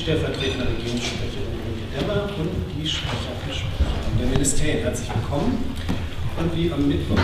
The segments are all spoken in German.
stellvertretende Regierungssprecherin Ulrike Demmer und die Sprecher der Ministerien. Herzlich willkommen. Und wie am Mittwoch.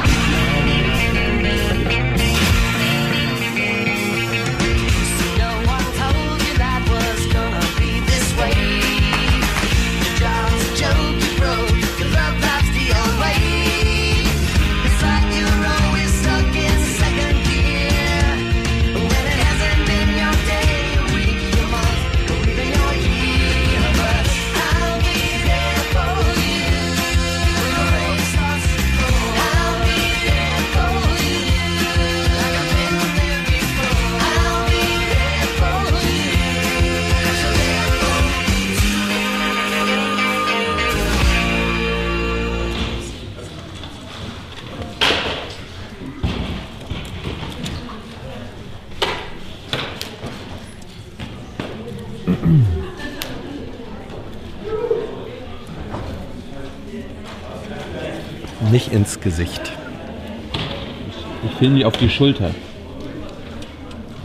Ins Gesicht. Ich filme die auf die Schulter.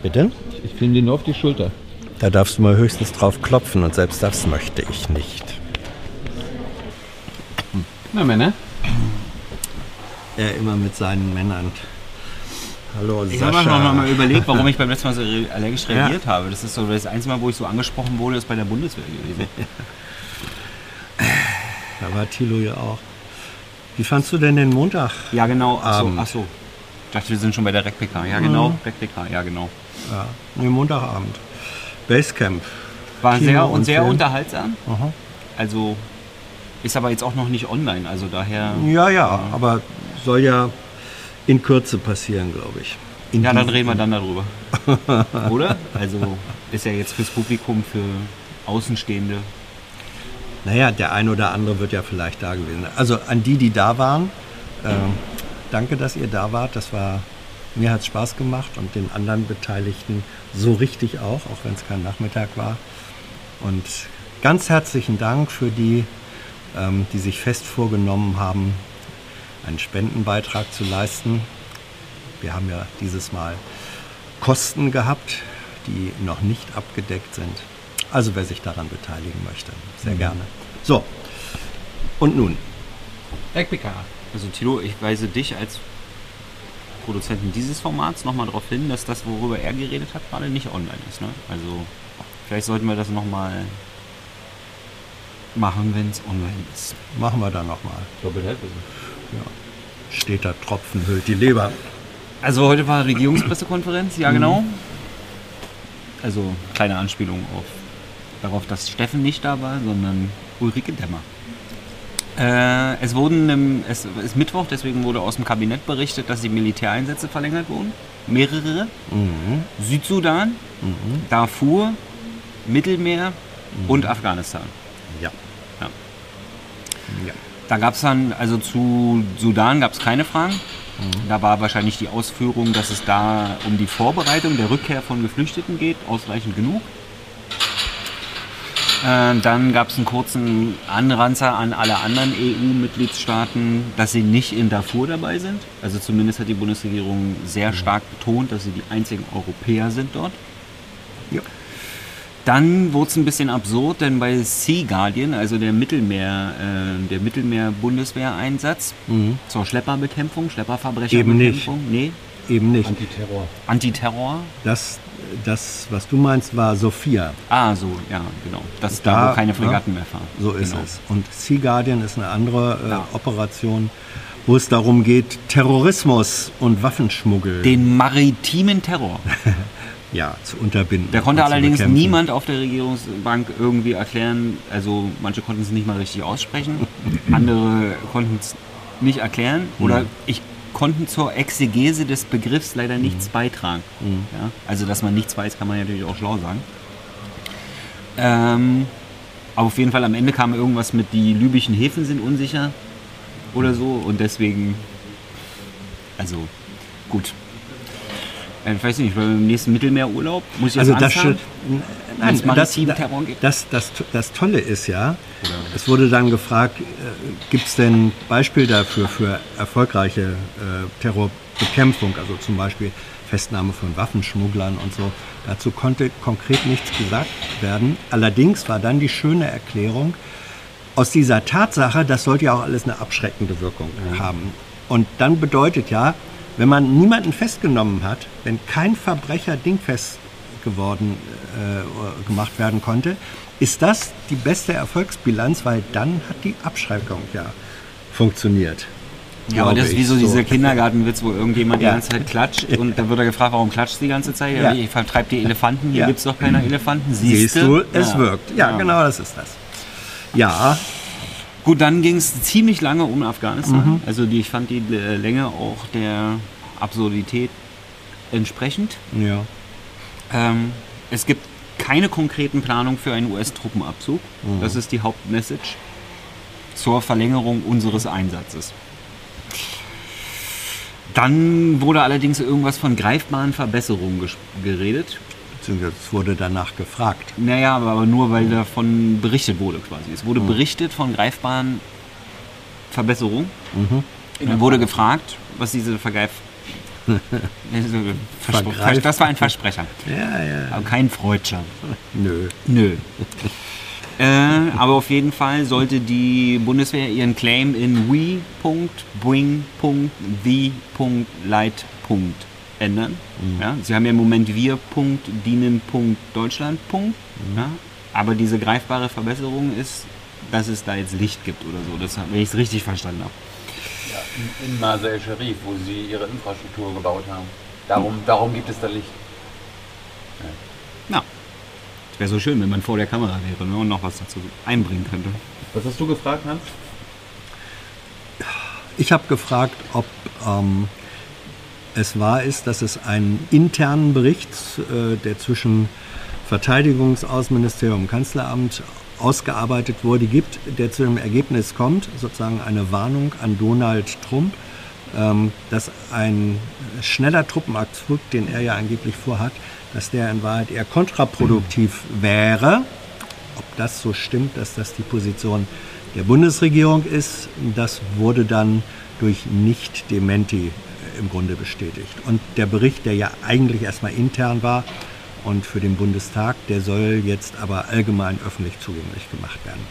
Bitte? Ich filme die nur auf die Schulter. Da darfst du mal höchstens drauf klopfen und selbst das möchte ich nicht. Na Männer? Er immer mit seinen Männern. Hallo, Ich habe auch Sascha. noch mal überlegt, warum ich beim letzten Mal so allergisch reagiert habe. Das ist so das einzige Mal, wo ich so angesprochen wurde, ist bei der Bundeswehr gewesen. Da war Thilo ja auch. Wie fandst du denn den Montag? Ja, genau. Ach so, Abend. ach so. Ich dachte, wir sind schon bei der RecPK. Ja, genau. RecPK, ja, genau. Ja, nee, Montagabend. Basecamp. War Kino sehr, und sehr Film. unterhaltsam. Aha. Also ist aber jetzt auch noch nicht online. Also daher. Ja, ja, aber soll ja in Kürze passieren, glaube ich. In Ja, dann reden wir dann darüber. Oder? Also ist ja jetzt fürs Publikum, für Außenstehende. Naja, der ein oder andere wird ja vielleicht da gewesen. Also an die, die da waren, äh, danke, dass ihr da wart. Das war, mir hat es Spaß gemacht und den anderen Beteiligten so richtig auch, auch wenn es kein Nachmittag war. Und ganz herzlichen Dank für die, ähm, die sich fest vorgenommen haben, einen Spendenbeitrag zu leisten. Wir haben ja dieses Mal Kosten gehabt, die noch nicht abgedeckt sind. Also wer sich daran beteiligen möchte, sehr gerne. So, und nun? RecPK. Also Tilo, ich weise dich als Produzenten dieses Formats nochmal darauf hin, dass das, worüber er geredet hat, gerade nicht online ist. Ne? Also vielleicht sollten wir das nochmal machen, wenn es online ist. Machen wir dann nochmal. Doppelt Halbwissen. Steht da Tropfen, hüllt die Leber. Also heute war Regierungspressekonferenz, ja genau. Also kleine Anspielung auf darauf, dass Steffen nicht da war, sondern Ulrike Demmer. Äh, es wurden im, es ist Mittwoch, deswegen wurde aus dem Kabinett berichtet, dass die Militäreinsätze verlängert wurden. Mehrere. Mhm. Südsudan, Darfur, Mittelmeer und Afghanistan. Ja. Ja. ja. Da gab es dann, also zu Sudan gab es keine Fragen. Mhm. Da war wahrscheinlich die Ausführung, dass es da um die Vorbereitung der Rückkehr von Geflüchteten geht, ausreichend genug. Äh, dann gab es einen kurzen Anranzer an alle anderen EU-Mitgliedstaaten, dass sie nicht in Darfur dabei sind. Also zumindest hat die Bundesregierung sehr stark betont, dass sie die einzigen Europäer sind dort. Ja. Dann wurde es ein bisschen absurd, denn bei Sea Guardian, also der Mittelmeer, äh, der Mittelmeer-Bundeswehreinsatz Mhm. zur Schlepperbekämpfung, Eben nicht. Schlepperverbrecherbekämpfung, nee, Eben nicht. Antiterror. Antiterror. Das, das, was du meinst, war Sophia. Ah, so, ja, genau. Das Da, da, wo keine ne? Fregatten mehr fahren. So ist genau. es. Und Sea Guardian ist eine andere äh, Ja. Operation, wo es darum geht, Terrorismus und Waffenschmuggel Den maritimen Terror. ja, zu unterbinden. Der konnte allerdings bekämpfen. niemand auf der Regierungsbank irgendwie erklären. Also manche konnten es nicht mal richtig aussprechen, andere konnten es nicht erklären oder ich konnten zur Exegese des Begriffs leider nichts beitragen. Mhm. Ja? Also dass man nichts weiß, kann man ja natürlich auch schlau sagen. Ähm, aber auf jeden Fall am Ende kam irgendwas mit die libyschen Häfen sind unsicher oder so und deswegen, also gut. Äh, Ich weiß nicht, beim nächsten Mittelmeerurlaub muss ich Also das schon, Nein, das, das, das, das Tolle ist ja, es wurde dann gefragt, äh, gibt es denn Beispiel dafür für erfolgreiche äh, Terrorbekämpfung, also zum Beispiel Festnahme von Waffenschmugglern und so. Dazu konnte konkret nichts gesagt werden. Allerdings war dann die schöne Erklärung, aus dieser Tatsache, das sollte ja auch alles eine abschreckende Wirkung haben. Und dann bedeutet ja, wenn man niemanden festgenommen hat, wenn kein Verbrecher dingfest geworden äh, gemacht werden konnte, ist das die beste Erfolgsbilanz, weil dann hat die Abschreckung ja funktioniert. Ja, aber das ist wie so dieser Kindergartenwitz, wo irgendjemand Ja. die ganze Zeit klatscht und dann wird er gefragt, warum klatscht die ganze Zeit? Ja, ich vertreibe die Elefanten, hier Ja. gibt es doch keine Elefanten. Siehst Siehste? du, es Ja. wirkt. Ja, genau, das ist das. Ja, Gut, dann ging es ziemlich lange um Afghanistan. Mhm. Also die, ich fand die äh, Länge auch der Absurdität entsprechend. ja. Ähm, es gibt keine konkreten Planungen für einen US-Truppenabzug. Mhm. Das ist die Hauptmessage zur Verlängerung unseres Einsatzes. Dann wurde allerdings irgendwas von greifbaren Verbesserungen geredet. Beziehungsweise es wurde danach gefragt. Naja, aber nur weil davon berichtet wurde quasi. Es Mhm. wurde berichtet von greifbaren Verbesserungen. Mhm. Und dann wurde gefragt, was diese Vergreif... Verspr- Vergreif- das war ein Versprecher, Ja, ja. aber kein Freudscher. Nö. Nö. äh, aber auf jeden Fall sollte die Bundeswehr ihren Claim in we.bring.the.light. ändern. Ja, sie haben ja im Moment wir.dienen.deutschland. Ja, aber diese greifbare Verbesserung ist, dass es da jetzt Licht gibt oder so, das, wenn ich es richtig verstanden habe. In Marseille Sharif, wo sie ihre Infrastruktur gebaut haben. Darum, darum gibt es da Licht. Ja. Es wäre so schön, wenn man vor der Kamera wäre ne, und noch was dazu einbringen könnte. Was hast du gefragt, Hans? Ich habe gefragt, ob ähm, es wahr ist, dass es einen internen Bericht, äh, der zwischen Verteidigungsaußenministerium und Kanzleramt ausgearbeitet wurde, gibt, der zu dem Ergebnis kommt, sozusagen eine Warnung an Donald Trump, ähm, dass ein schneller Truppenabzug, den er ja angeblich vorhat, dass der in Wahrheit eher kontraproduktiv wäre. Ob das so stimmt, dass das die Position der Bundesregierung ist, das wurde dann durch Nicht-Dementi äh, im Grunde bestätigt. Und der Bericht, der ja eigentlich erstmal intern war und für den Bundestag, der soll jetzt aber allgemein öffentlich zugänglich gemacht werden.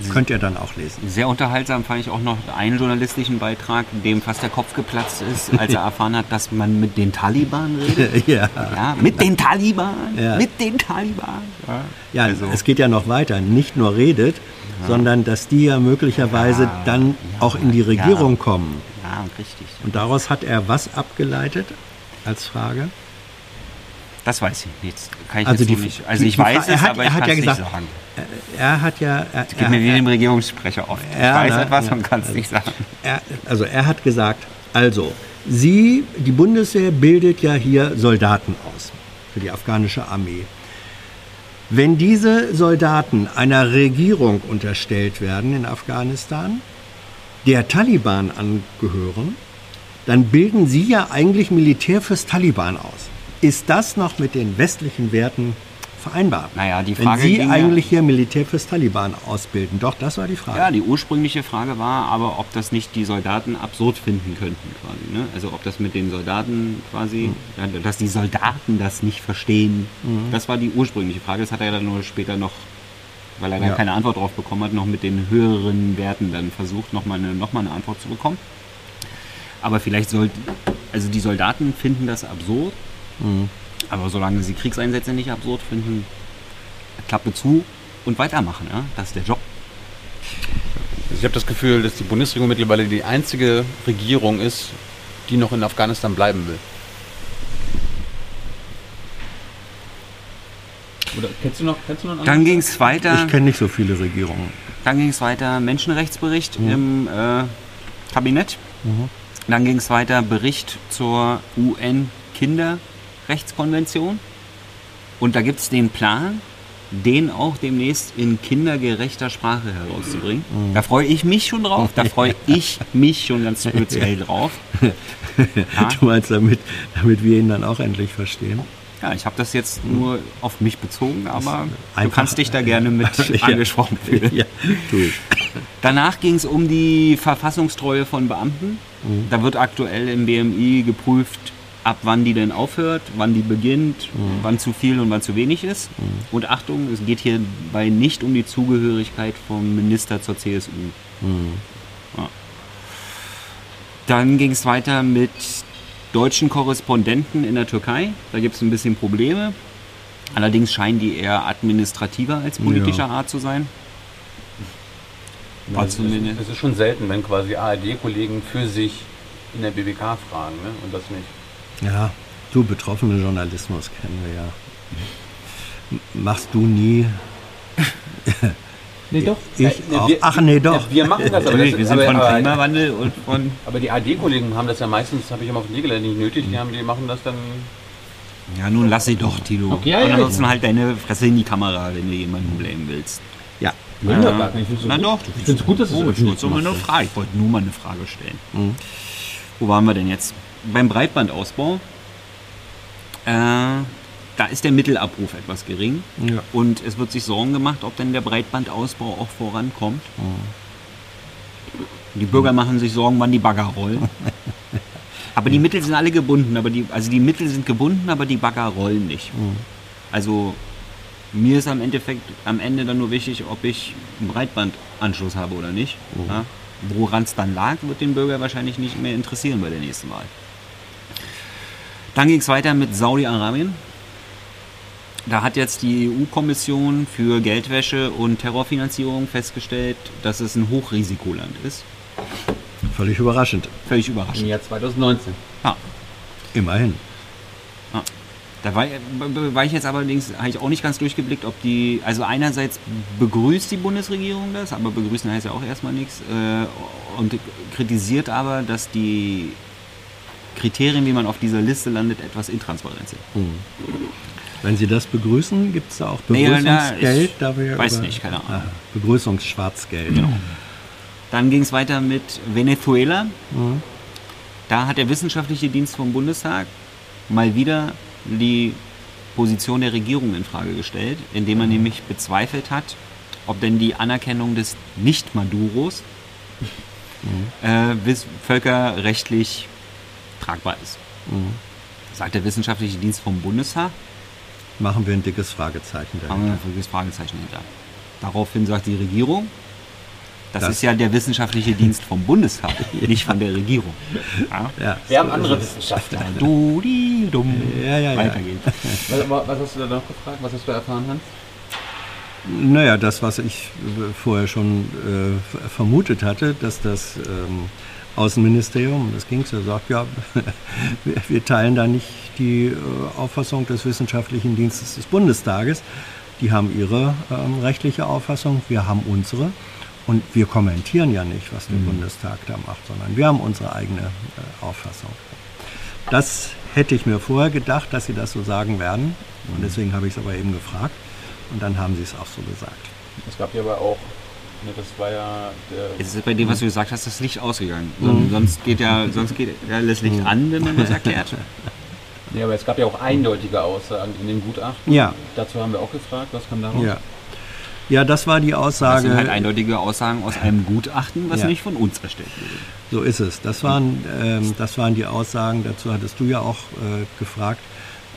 Das könnt ihr dann auch lesen. Sehr unterhaltsam fand ich auch noch einen journalistischen Beitrag, dem fast der Kopf geplatzt ist, als er erfahren hat, dass man mit den Taliban redet. ja. Ja, mit den Taliban, Ja. mit den Taliban. Ja. Ja, Also- es geht ja noch weiter. Nicht nur redet, sondern dass die ja möglicherweise Ja, dann auch in die Regierung kommen. Ja, richtig. Und daraus hat er was abgeleitet als Frage? Das weiß ich nicht. Kann ich Also jetzt die- nicht. Also die- ich die weiß er es, hat- aber er ich kann ja es gesagt, nicht sagen. Er hat ja. Er, Gib er, mir wie er, dem Regierungssprecher oft. Ja, ich weiß ne? etwas Ja. und kann es nicht sagen. er, also er hat gesagt, also, Sie, die Bundeswehr bildet ja hier Soldaten aus für die afghanische Armee. Wenn diese Soldaten einer Regierung unterstellt werden in Afghanistan, der Taliban angehören, dann bilden sie ja eigentlich Militär fürs Taliban aus. Ist das noch mit den westlichen Werten vereinbar? Naja, die Frage Wenn Sie eigentlich hier Militär fürs Taliban ausbilden. Doch, das war die Frage. Ja, die ursprüngliche Frage war aber, ob das nicht die Soldaten absurd finden könnten quasi. Ne? Also ob das mit den Soldaten quasi, ja, dass die Soldaten das nicht verstehen. Das war die ursprüngliche Frage. Das hat er dann nur später noch, weil er da Ja. keine Antwort drauf bekommen hat, noch mit den höheren Werten dann versucht, nochmal eine, noch mal eine Antwort zu bekommen. Aber vielleicht sollten, also die Soldaten finden das absurd, aber solange sie Kriegseinsätze nicht absurd finden, Klappe zu und weitermachen. Ja? Das ist der Job. Ich habe das Gefühl, dass die Bundesregierung mittlerweile die einzige Regierung ist, die noch in Afghanistan bleiben will. Oder kennst du noch, kennst du noch einen Dann ging es weiter. Ich kenne nicht so viele Regierungen. Dann ging es weiter Menschenrechtsbericht im äh, Kabinett. Dann ging es weiter Bericht zur UN-Kinderrechtskonvention. Und da gibt es den Plan, den auch demnächst in kindergerechter Sprache herauszubringen. Da freue ich mich schon drauf. Da freue ich mich schon ganz speziell drauf. Ja. Du meinst damit, damit wir ihn dann auch endlich verstehen? Ja, ich habe das jetzt nur auf mich bezogen, aber du kannst dich da gerne mit angesprochen fühlen. ja, tu ich. Danach ging es um die Verfassungstreue von Beamten. Da wird aktuell im BMI geprüft, ab wann die denn aufhört, wann die beginnt, wann zu viel und wann zu wenig ist. Und Achtung, es geht hierbei nicht um die Zugehörigkeit vom Minister zur CSU. Ja. Dann ging es weiter mit deutschen Korrespondenten in der Türkei. Da gibt es ein bisschen Probleme. Allerdings scheinen die eher administrativer als politischer Ja. Art zu sein. Ja, War es, ist, zumindest- es ist schon selten, wenn quasi ARD-Kollegen für sich in der BBK fragen ne? und das nicht. Ja, du, betroffene Journalismus kennen wir ja. Machst du nie? Nee, doch. Ich auch. Ach, nee, doch. wir machen das, aber, das, wir sind aber, von aber, Klimawandel und von. aber die AD-Kollegen haben das ja meistens, habe ich immer auf den Weg gelernt, nicht nötig. Die, haben, die machen das dann. Ja, nun lass sie doch, Tilo. Okay, ja, und ja, ansonsten ja. halt deine Fresse in die Kamera, wenn du jemanden blamen willst. Ja. Nein, doch gar nicht. Ich Na gut. doch, Ich finde es gut, dass es Oh, ich wollte nur Frage. Ich wollte nur mal eine Frage stellen. Mhm. Wo waren wir denn jetzt? Beim Breitbandausbau. Da ist der Mittelabruf etwas gering. Ja. Und es wird sich Sorgen gemacht, ob denn der Breitbandausbau auch vorankommt. Die Bürger machen sich Sorgen, wann die Bagger rollen. aber die Mittel sind alle gebunden. Aber die, also die Mittel sind gebunden, aber die Bagger rollen nicht. Also mir ist am Endeffekt am Ende dann nur wichtig, ob ich einen Breitbandanschluss habe oder nicht. Ja? Woran es dann lag, wird den Bürger wahrscheinlich nicht mehr interessieren bei der nächsten Wahl. Dann ging es weiter mit Saudi-Arabien. Da hat jetzt die EU-Kommission für Geldwäsche und Terrorfinanzierung festgestellt, dass es ein Hochrisikoland ist. Völlig überraschend. Völlig Im überraschend. Jahr 2019. Ja. Immerhin. Da war, war ich jetzt allerdings, habe ich auch nicht ganz durchgeblickt, ob die, also einerseits begrüßt die Bundesregierung das, aber begrüßen heißt ja auch erstmal nichts, äh, und kritisiert aber, dass die Kriterien, wie man auf dieser Liste landet, etwas intransparent sind. Wenn Sie das begrüßen, gibt es da auch Nee, Begrüßungsgeld? ich da weiß nicht, keine Ahnung. Ah, Begrüßungsschwarzgeld. Genau. Dann ging es weiter mit Venezuela. Mhm. Da hat der wissenschaftliche Dienst vom Bundestag mal wieder die Position der Regierung in Frage gestellt, indem er nämlich bezweifelt hat, ob denn die Anerkennung des Nicht-Maduros äh, bis- völkerrechtlich tragbar ist. Sagt der wissenschaftliche Dienst vom Bundestag, Machen wir ein dickes Fragezeichen haben wir dahinter. ein folgendes Fragezeichen hinter. Daraufhin sagt die Regierung, das, Das- ist ja der wissenschaftliche Dienst vom Bundestag, nicht von der Regierung. Ja? Ja, Wir haben andere Wissenschaftler. Du, die, dumm. Ja, ja, ja. Weiter geht's. Was, was hast du da noch gefragt? Was hast du erfahren, Hans? Naja, das, was ich vorher schon äh, vermutet hatte, dass das ähm, Außenministerium, das ging so, sagt, ja, wir, wir teilen da nicht die äh, Auffassung des Wissenschaftlichen Dienstes des Bundestages. Die haben ihre ähm, rechtliche Auffassung, wir haben unsere. Und wir kommentieren ja nicht, was der Bundestag da macht, sondern wir haben unsere eigene äh, Auffassung. Das hätte ich mir vorher gedacht, dass sie das so sagen werden. Und deswegen habe ich es aber eben gefragt. Und dann haben sie es auch so gesagt. Es gab ja aber auch, ne, das war ja der. Jetzt ist bei dem, was du gesagt hast, das Licht ausgegangen. Son- Sonst geht ja, sonst geht ja das Licht an, wenn man das erklärt. Nee, aber es gab ja auch eindeutige Aussagen in dem Gutachten. Ja. Dazu haben wir auch gefragt, was kam daraus? Ja. Ja, das war die Das Aussage. sind halt eindeutige Aussagen aus einem Gutachten, was Ja. nicht von uns erstellt wurde. So ist es. Das waren, ähm, das waren die Aussagen, dazu hattest du ja auch äh, gefragt,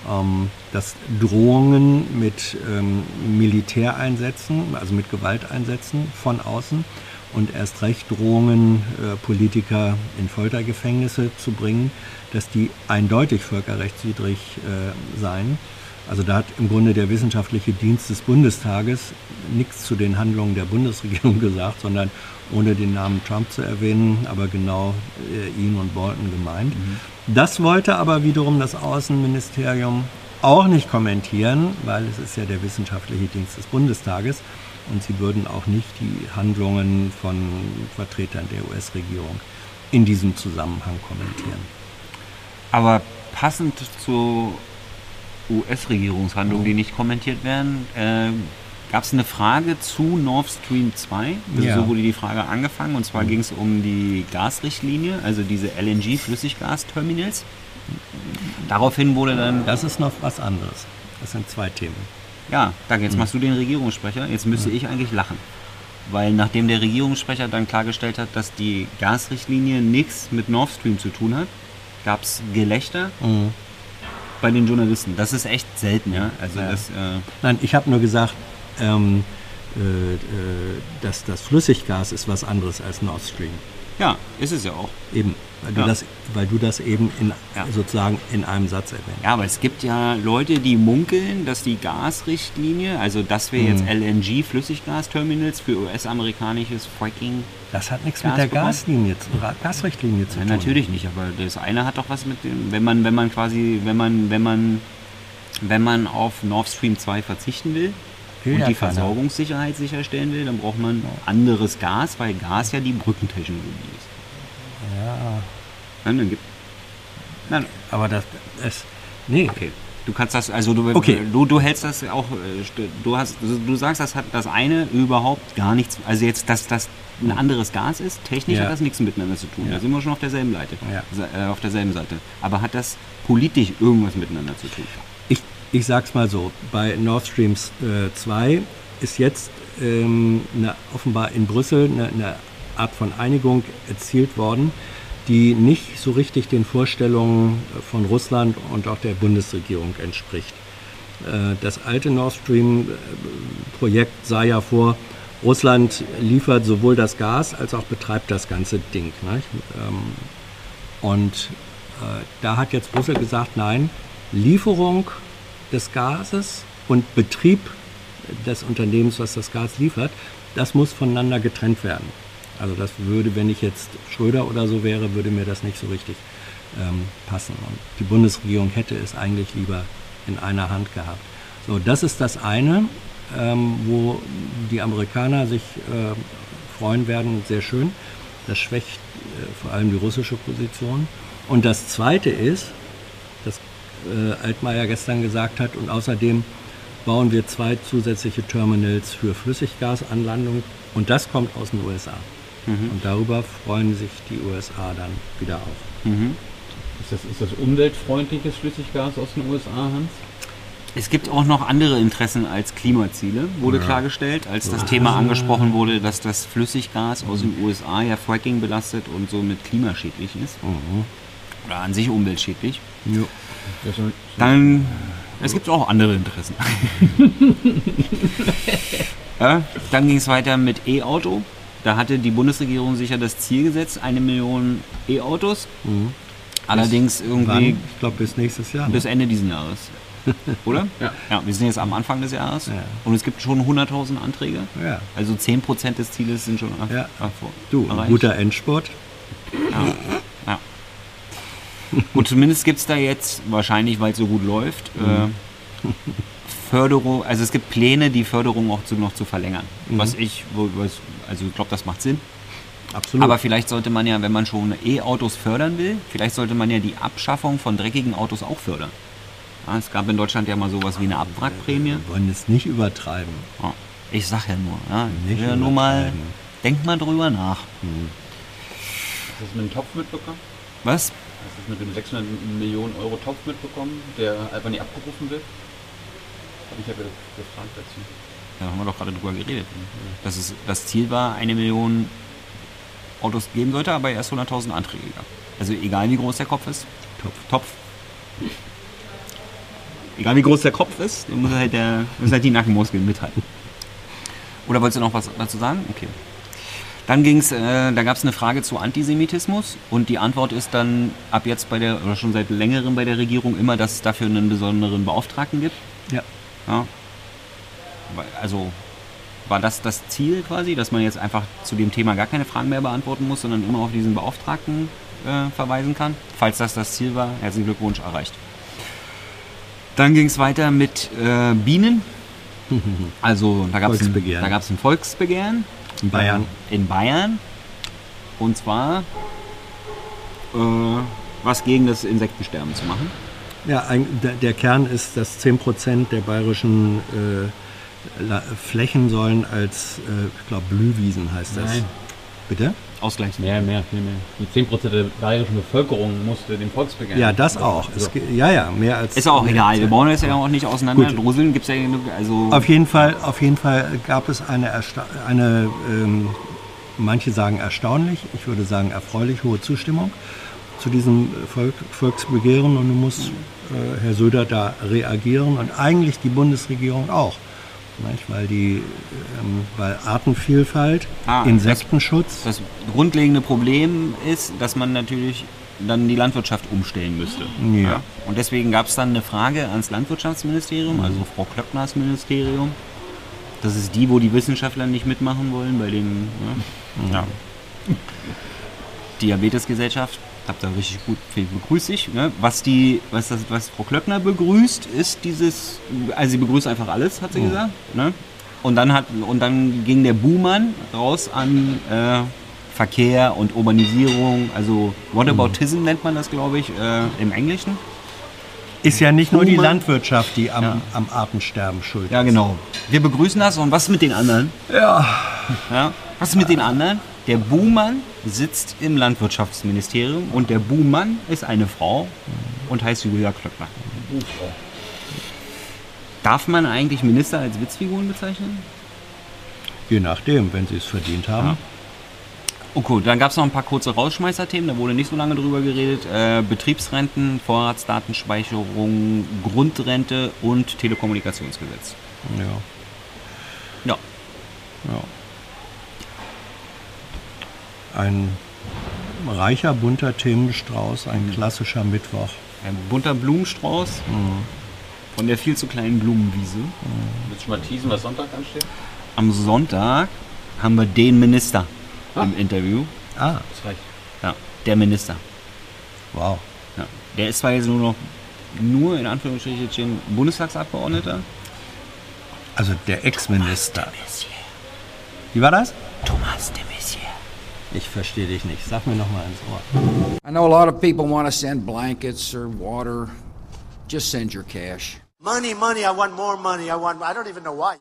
ähm, dass Drohungen mit ähm, Militäreinsätzen, also mit Gewalteinsätzen von außen und erst recht Drohungen, äh, Politiker in Foltergefängnisse zu bringen, dass die eindeutig völkerrechtswidrig äh, seien. Also da hat im Grunde der wissenschaftliche Dienst des Bundestages nichts zu den Handlungen der Bundesregierung gesagt, sondern ohne den Namen Trump zu erwähnen, aber genau äh, ihn und Bolton gemeint. Das wollte aber wiederum das Außenministerium auch nicht kommentieren, weil es ist ja der wissenschaftliche Dienst des Bundestages und sie würden auch nicht die Handlungen von Vertretern der US-Regierung in diesem Zusammenhang kommentieren. Aber passend zur US-Regierungshandlungen, die nicht kommentiert werden, äh, gab es eine Frage zu Nord Stream 2. Also Ja. So wurde die Frage angefangen. Und zwar ging es um die Gasrichtlinie, also diese LNG-Flüssiggasterminals. daraufhin wurde dann, Das ist noch was anderes. Das sind zwei Themen. Ja, danke, jetzt machst du den Regierungssprecher, jetzt müsste ich eigentlich lachen. Weil nachdem der Regierungssprecher dann klargestellt hat, dass die Gasrichtlinie nichts mit Nord Stream zu tun hat, gab es Gelächter bei den Journalisten. Das ist echt selten, ja. Also Ja. das, äh, Nein, ich habe nur gesagt, ähm, äh, äh, dass das Flüssiggas ist was anderes als Nord Stream. Ja, ist es ja auch. Eben, weil du, Ja. das, weil du das eben in, Ja. sozusagen in einem Satz erwähnt. Ja, aber es gibt ja Leute, die munkeln, dass die Gasrichtlinie, also dass wir jetzt LNG Flüssiggasterminals für US-amerikanisches Fracking Das hat nichts Gas mit der bekommen? Gaslinie, zu- Gasrichtlinie zu Ja, tun. natürlich nicht, aber das eine hat doch was mit dem, wenn man, wenn man quasi, wenn man, wenn man, wenn man auf Nord Stream 2 verzichten Will und die. Versorgungssicherheit sicherstellen will, dann braucht man anderes Gas, weil Gas ja die Brückentechnologie ist. Ja, Nein, dann gibt. Nein, aber das, es, nee, okay. Du kannst das, also du, Okay. du, du hältst das auch, äh, du hast, du sagst, das hat das eine überhaupt gar nichts, also jetzt, dass das ein anderes Gas ist, technisch Ja. hat das nichts miteinander zu tun. Ja. Da sind wir schon auf derselben Seite. Ja. Äh, auf derselben Seite. Aber hat das politisch irgendwas miteinander zu tun? Ich, sag's mal so, bei Nord Stream 2 ist jetzt ähm, eine, offenbar in Brüssel eine, eine Art von Einigung erzielt worden, die nicht so richtig den Vorstellungen von Russland und auch der Bundesregierung entspricht. Äh, Das alte Nord Stream-Projekt sah ja vor, Russland liefert sowohl das Gas als auch betreibt das ganze Ding. Nicht? Ähm, Und äh, da hat jetzt Brüssel gesagt, nein, Lieferung des Gases und Betrieb des Unternehmens, was das Gas liefert, das muss voneinander getrennt werden. Also das würde, wenn ich jetzt Schröder oder so wäre, würde mir das nicht so richtig ähm, passen. Und die Bundesregierung hätte es eigentlich lieber in einer Hand gehabt. So, das ist das eine, ähm, wo die Amerikaner sich äh, freuen werden, sehr schön. Das schwächt äh, vor allem die russische Position. Und das zweite ist, das äh, Altmaier gestern gesagt hat, und außerdem bauen wir zwei zusätzliche Terminals für Flüssiggasanlandung und das kommt aus den USA. Und darüber freuen sich die USA dann wieder auch. Ist das, ist das umweltfreundliches Flüssiggas aus den USA, Hans? Es gibt auch noch andere Interessen als Klimaziele, wurde klargestellt, als das Thema angesprochen wurde, dass das Flüssiggas aus den USA ja Fracking belastet und somit klimaschädlich ist. Oder an sich umweltschädlich. Das soll- Dann, es gibt auch andere Interessen. ja, dann ging es weiter mit E-Auto. Da hatte die Bundesregierung sich ja das Ziel gesetzt, eine Million E-Autos. Allerdings irgendwie Wann? Ich glaube bis nächstes Jahr. ne? bis Ende dieses Jahres. Oder? Ja. ja. Wir sind jetzt am Anfang des Jahres Ja. und es gibt schon 100.000 Anträge. Ja. Also 10% des Zieles sind schon Ja. Du, ein erreicht. guter Endspurt. Ja. Gut, zumindest gibt es da jetzt, wahrscheinlich weil es so gut läuft, äh, Förderung, also es gibt Pläne, die Förderung auch zu, noch zu verlängern. Was ich, wo- was, also ich glaube, das macht Sinn. Absolut. Aber vielleicht sollte man ja, wenn man schon E-Autos fördern will, vielleicht sollte man ja die Abschaffung von dreckigen Autos auch fördern. Ja, es gab in Deutschland ja mal sowas wie eine Abwrackprämie. wir wollen es nicht übertreiben. Ja, ich sag ja nur, ja, Nicht ja, nur mal, denkt mal drüber nach. Hast du das mit dem Topf mitbekommen? Was? Hast du das mit dem 600 Millionen Euro Topf mitbekommen, der einfach nicht abgerufen wird? Habe ich ja ge- gefragt dazu. Da haben wir doch gerade drüber geredet. Dass es das Ziel war, eine Million Autos geben sollte, aber erst 100.000 Anträge gab. Also egal wie groß der Kopf ist. Topf. Topf. Egal wie groß der Kopf ist, dann muss halt, der, muss halt die Nackenmuskeln mithalten. Oder wolltest du noch was dazu sagen? Okay. Dann ging's, äh, da gab es eine Frage zu Antisemitismus und die Antwort ist dann ab jetzt bei der, oder schon seit längerem bei der Regierung immer, dass es dafür einen besonderen Beauftragten gibt. Ja. Ja. Also war das das Ziel quasi, dass man jetzt einfach zu dem Thema gar keine Fragen mehr beantworten muss, sondern immer auf diesen Beauftragten äh, verweisen kann? Falls das das Ziel war, herzlichen Glückwunsch erreicht. Dann ging es weiter mit äh, Bienen. Also da gab es ein, da ein Volksbegehren. In Bayern. Äh, in Bayern. Und zwar äh, was gegen das Insektensterben zu machen. Ja, ein, der, der Kern ist, dass 10% der bayerischen äh, Flächen sollen als, äh, ich glaube, Blühwiesen heißt das. Nein. Bitte? Ausgleich. Mehr, mehr, viel mehr. Die 10% der bayerischen Bevölkerung musste dem Volksbegehren. Ja, das auch. Es, So. ge- ja, ja, mehr als. Ist auch egal. Wir brauchen das ja auch nicht auseinanderdröseln. Gibt's ja genug. Also Auf jeden Fall, auf jeden Fall gab es eine, ersta eine ähm, manche sagen erstaunlich, ich würde sagen erfreulich hohe Zustimmung zu diesem Volk, Volksbegehren und nun muss äh, Herr Söder da reagieren und eigentlich die Bundesregierung auch. Nicht? Weil die ähm, weil Artenvielfalt, Ah, Insektenschutz, das grundlegende Problem ist, dass man natürlich dann die Landwirtschaft umstellen müsste. Ja. Und deswegen gab es dann eine Frage ans Landwirtschaftsministerium, also Frau Klöckners Ministerium. Das ist die, wo die Wissenschaftler nicht mitmachen wollen bei dem ne? ja. Diabetesgesellschaft. Habt ihr richtig gut, begrüße ich. Ne? Was, die, was, das, was Frau Klöckner begrüßt, ist dieses, also sie begrüßt einfach alles, hat sie gesagt. Ne? Und, dann hat, und dann ging der Buhmann raus an äh, Verkehr und Urbanisierung, also Whataboutism nennt man das, glaube ich, äh, im Englischen. ist ja nicht nur die Landwirtschaft, die am, Ja. am Artensterben schuld Ja, ist. genau. Wir begrüßen das. Und was mit den anderen? Ja. Ja. Was mit den anderen? Der Buhmann sitzt im Landwirtschaftsministerium und der Buhmann ist eine Frau und heißt Julia Klöckner. Darf man eigentlich Minister als Witzfiguren bezeichnen? Je nachdem, wenn sie es verdient haben. Ja. Okay, dann gab es noch ein paar kurze Rausschmeißerthemen, da wurde nicht so lange drüber geredet. Äh, Betriebsrenten, Vorratsdatenspeicherung, Grundrente und Telekommunikationsgesetz. Ja. Ja. Ja. Ein reicher, bunter Themenstrauß, ein klassischer Mittwoch. Ein bunter Blumenstrauß von der viel zu kleinen Blumenwiese. Willst du mal teasen, was Sonntag ansteht? Am Sonntag haben wir den Minister im Interview. Ah, Das reicht. Ja, der Minister. wow. Ja. Der ist zwar jetzt nur noch, nur in Anführungsstrichen, Bundestagsabgeordneter. Also der Ex-Minister. Wie war das? Thomas de. Ich verstehe dich nicht. Sag mir noch mal ins Ohr. I know a lot of people want to send blankets or water. Just send your cash. Money, money, I want more money. I want, I don't even know why.